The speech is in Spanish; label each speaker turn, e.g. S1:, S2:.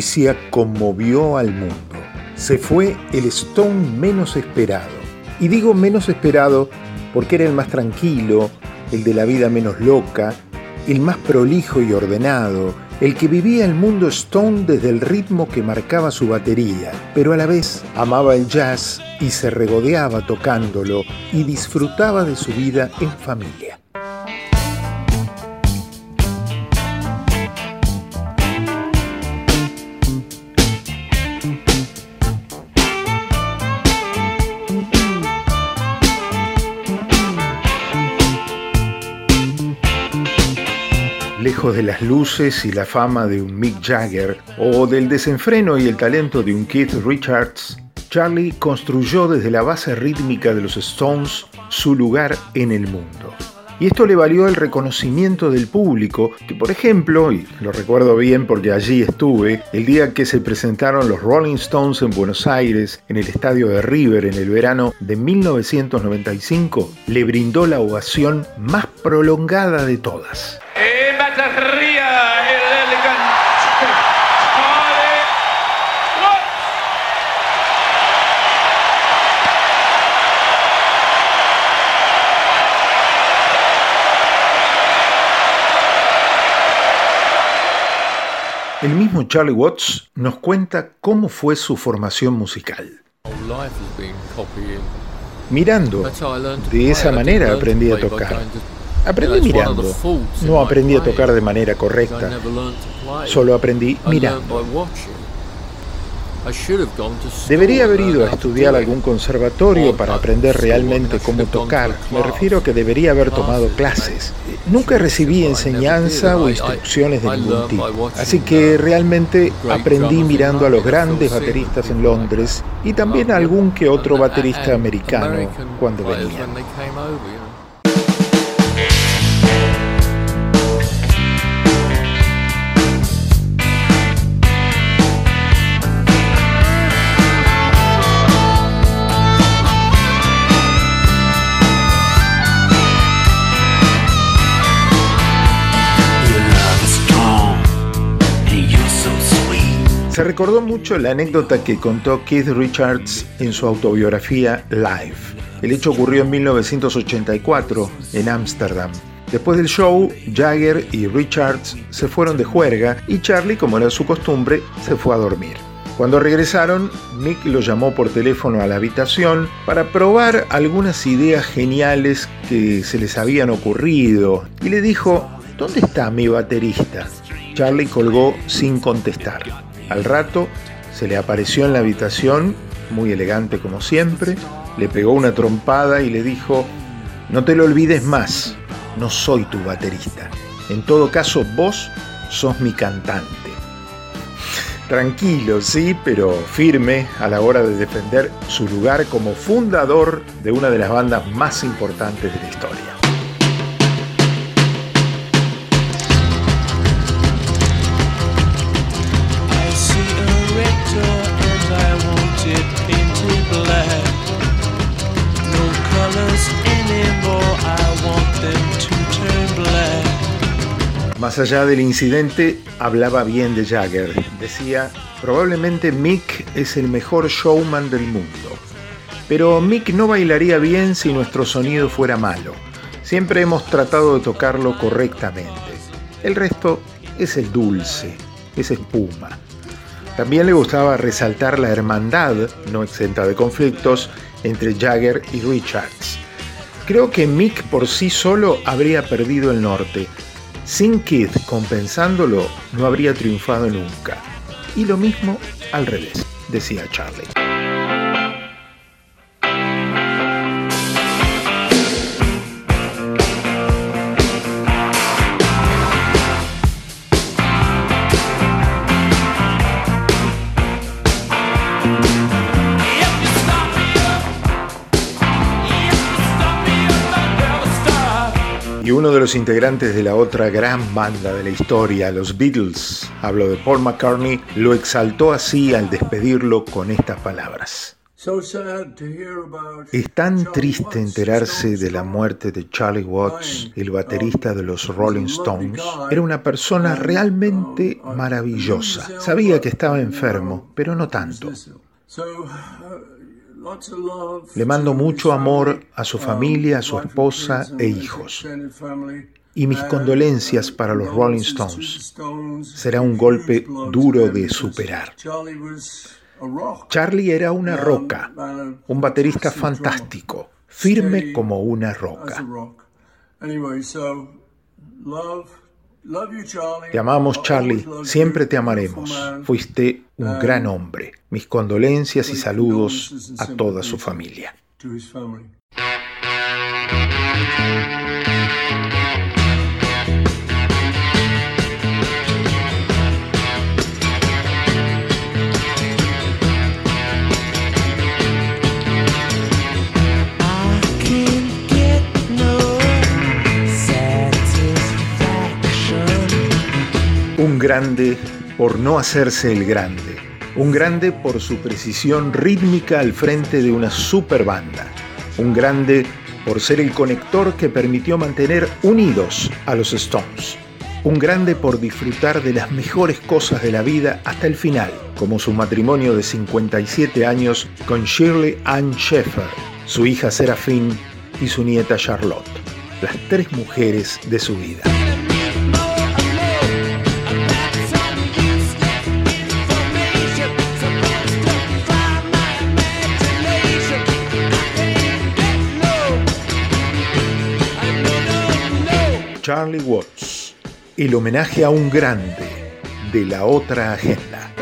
S1: noticia conmovió al mundo. Se fue el Stone menos esperado. Y digo menos esperado porque era el más tranquilo, el de la vida menos loca, el más prolijo y ordenado, el que vivía el mundo Stone desde el ritmo que marcaba su batería, pero a la vez amaba el jazz y se regodeaba tocándolo y disfrutaba de su vida en familia. Lejos de las luces y la fama de un Mick Jagger o del desenfreno y el talento de un Keith Richards, Charlie construyó desde la base rítmica de los Stones su lugar en el mundo. Y esto le valió el reconocimiento del público, que por ejemplo, y lo recuerdo bien porque allí estuve, el día que se presentaron los Rolling Stones en Buenos Aires, en el estadio de River en el verano de 1995, le brindó la ovación más prolongada de todas. El mismo Charlie Watts nos cuenta cómo fue su formación musical. Mirando, de esa manera aprendí a tocar. Aprendí mirando, no aprendí a tocar de manera correcta, solo aprendí mirando. Debería haber ido a estudiar algún conservatorio para aprender realmente cómo tocar. Me refiero a que debería haber tomado clases. Nunca recibí enseñanza o instrucciones de ningún tipo. Así que realmente aprendí mirando a los grandes bateristas en Londres y también a algún que otro baterista americano cuando venían. Se recordó mucho la anécdota que contó Keith Richards en su autobiografía Live. El hecho ocurrió en 1984 en Ámsterdam. Después del show, Jagger y Richards se fueron de juerga y Charlie, como era su costumbre, se fue a dormir. Cuando regresaron, Mick lo llamó por teléfono a la habitación para probar algunas ideas geniales que se les habían ocurrido y le dijo, ¿dónde está mi baterista? Charlie colgó sin contestar. Al rato se le apareció en la habitación, muy elegante como siempre, le pegó una trompada y le dijo, no te lo olvides más, no soy tu baterista. En todo caso, vos sos mi cantante. Tranquilo, sí, pero firme a la hora de defender su lugar como fundador de una de las bandas más importantes de la historia. Más allá del incidente, hablaba bien de Jagger. Decía, probablemente Mick es el mejor showman del mundo. Pero Mick no bailaría bien si nuestro sonido fuera malo. Siempre hemos tratado de tocarlo correctamente. El resto es el dulce, es espuma. También le gustaba resaltar la hermandad, no exenta de conflictos, entre Jagger y Richards. Creo que Mick por sí solo habría perdido el norte, sin Keith compensándolo, no habría triunfado nunca. Y lo mismo al revés, decía Charlie. Uno de los integrantes de la otra gran banda de la historia, los Beatles, hablo de Paul McCartney, lo exaltó así al despedirlo con estas palabras.
S2: Es tan triste enterarse de la muerte de Charlie Watts, el baterista de los Rolling Stones. Era una persona realmente maravillosa. Sabía que estaba enfermo, pero no tanto. Le mando mucho amor a su familia, a su esposa e hijos. Y mis condolencias para los Rolling Stones. Será un golpe duro de superar. Charlie era una roca, un baterista fantástico, firme como una roca. Te amamos, Charlie, siempre te amaremos. Fuiste un gran hombre. Mis condolencias y saludos a toda su familia. Grande por no hacerse el grande. Un grande por su precisión rítmica al frente de una super banda. Un grande por ser el conector que permitió mantener unidos a los Stones. Un grande por disfrutar de las mejores cosas de la vida hasta el final, como su matrimonio de 57 años con Shirley Ann Sheffer, su hija Serafine y su nieta Charlotte, las tres mujeres de su vida. Charlie Watts, el homenaje a un grande de la otra agenda.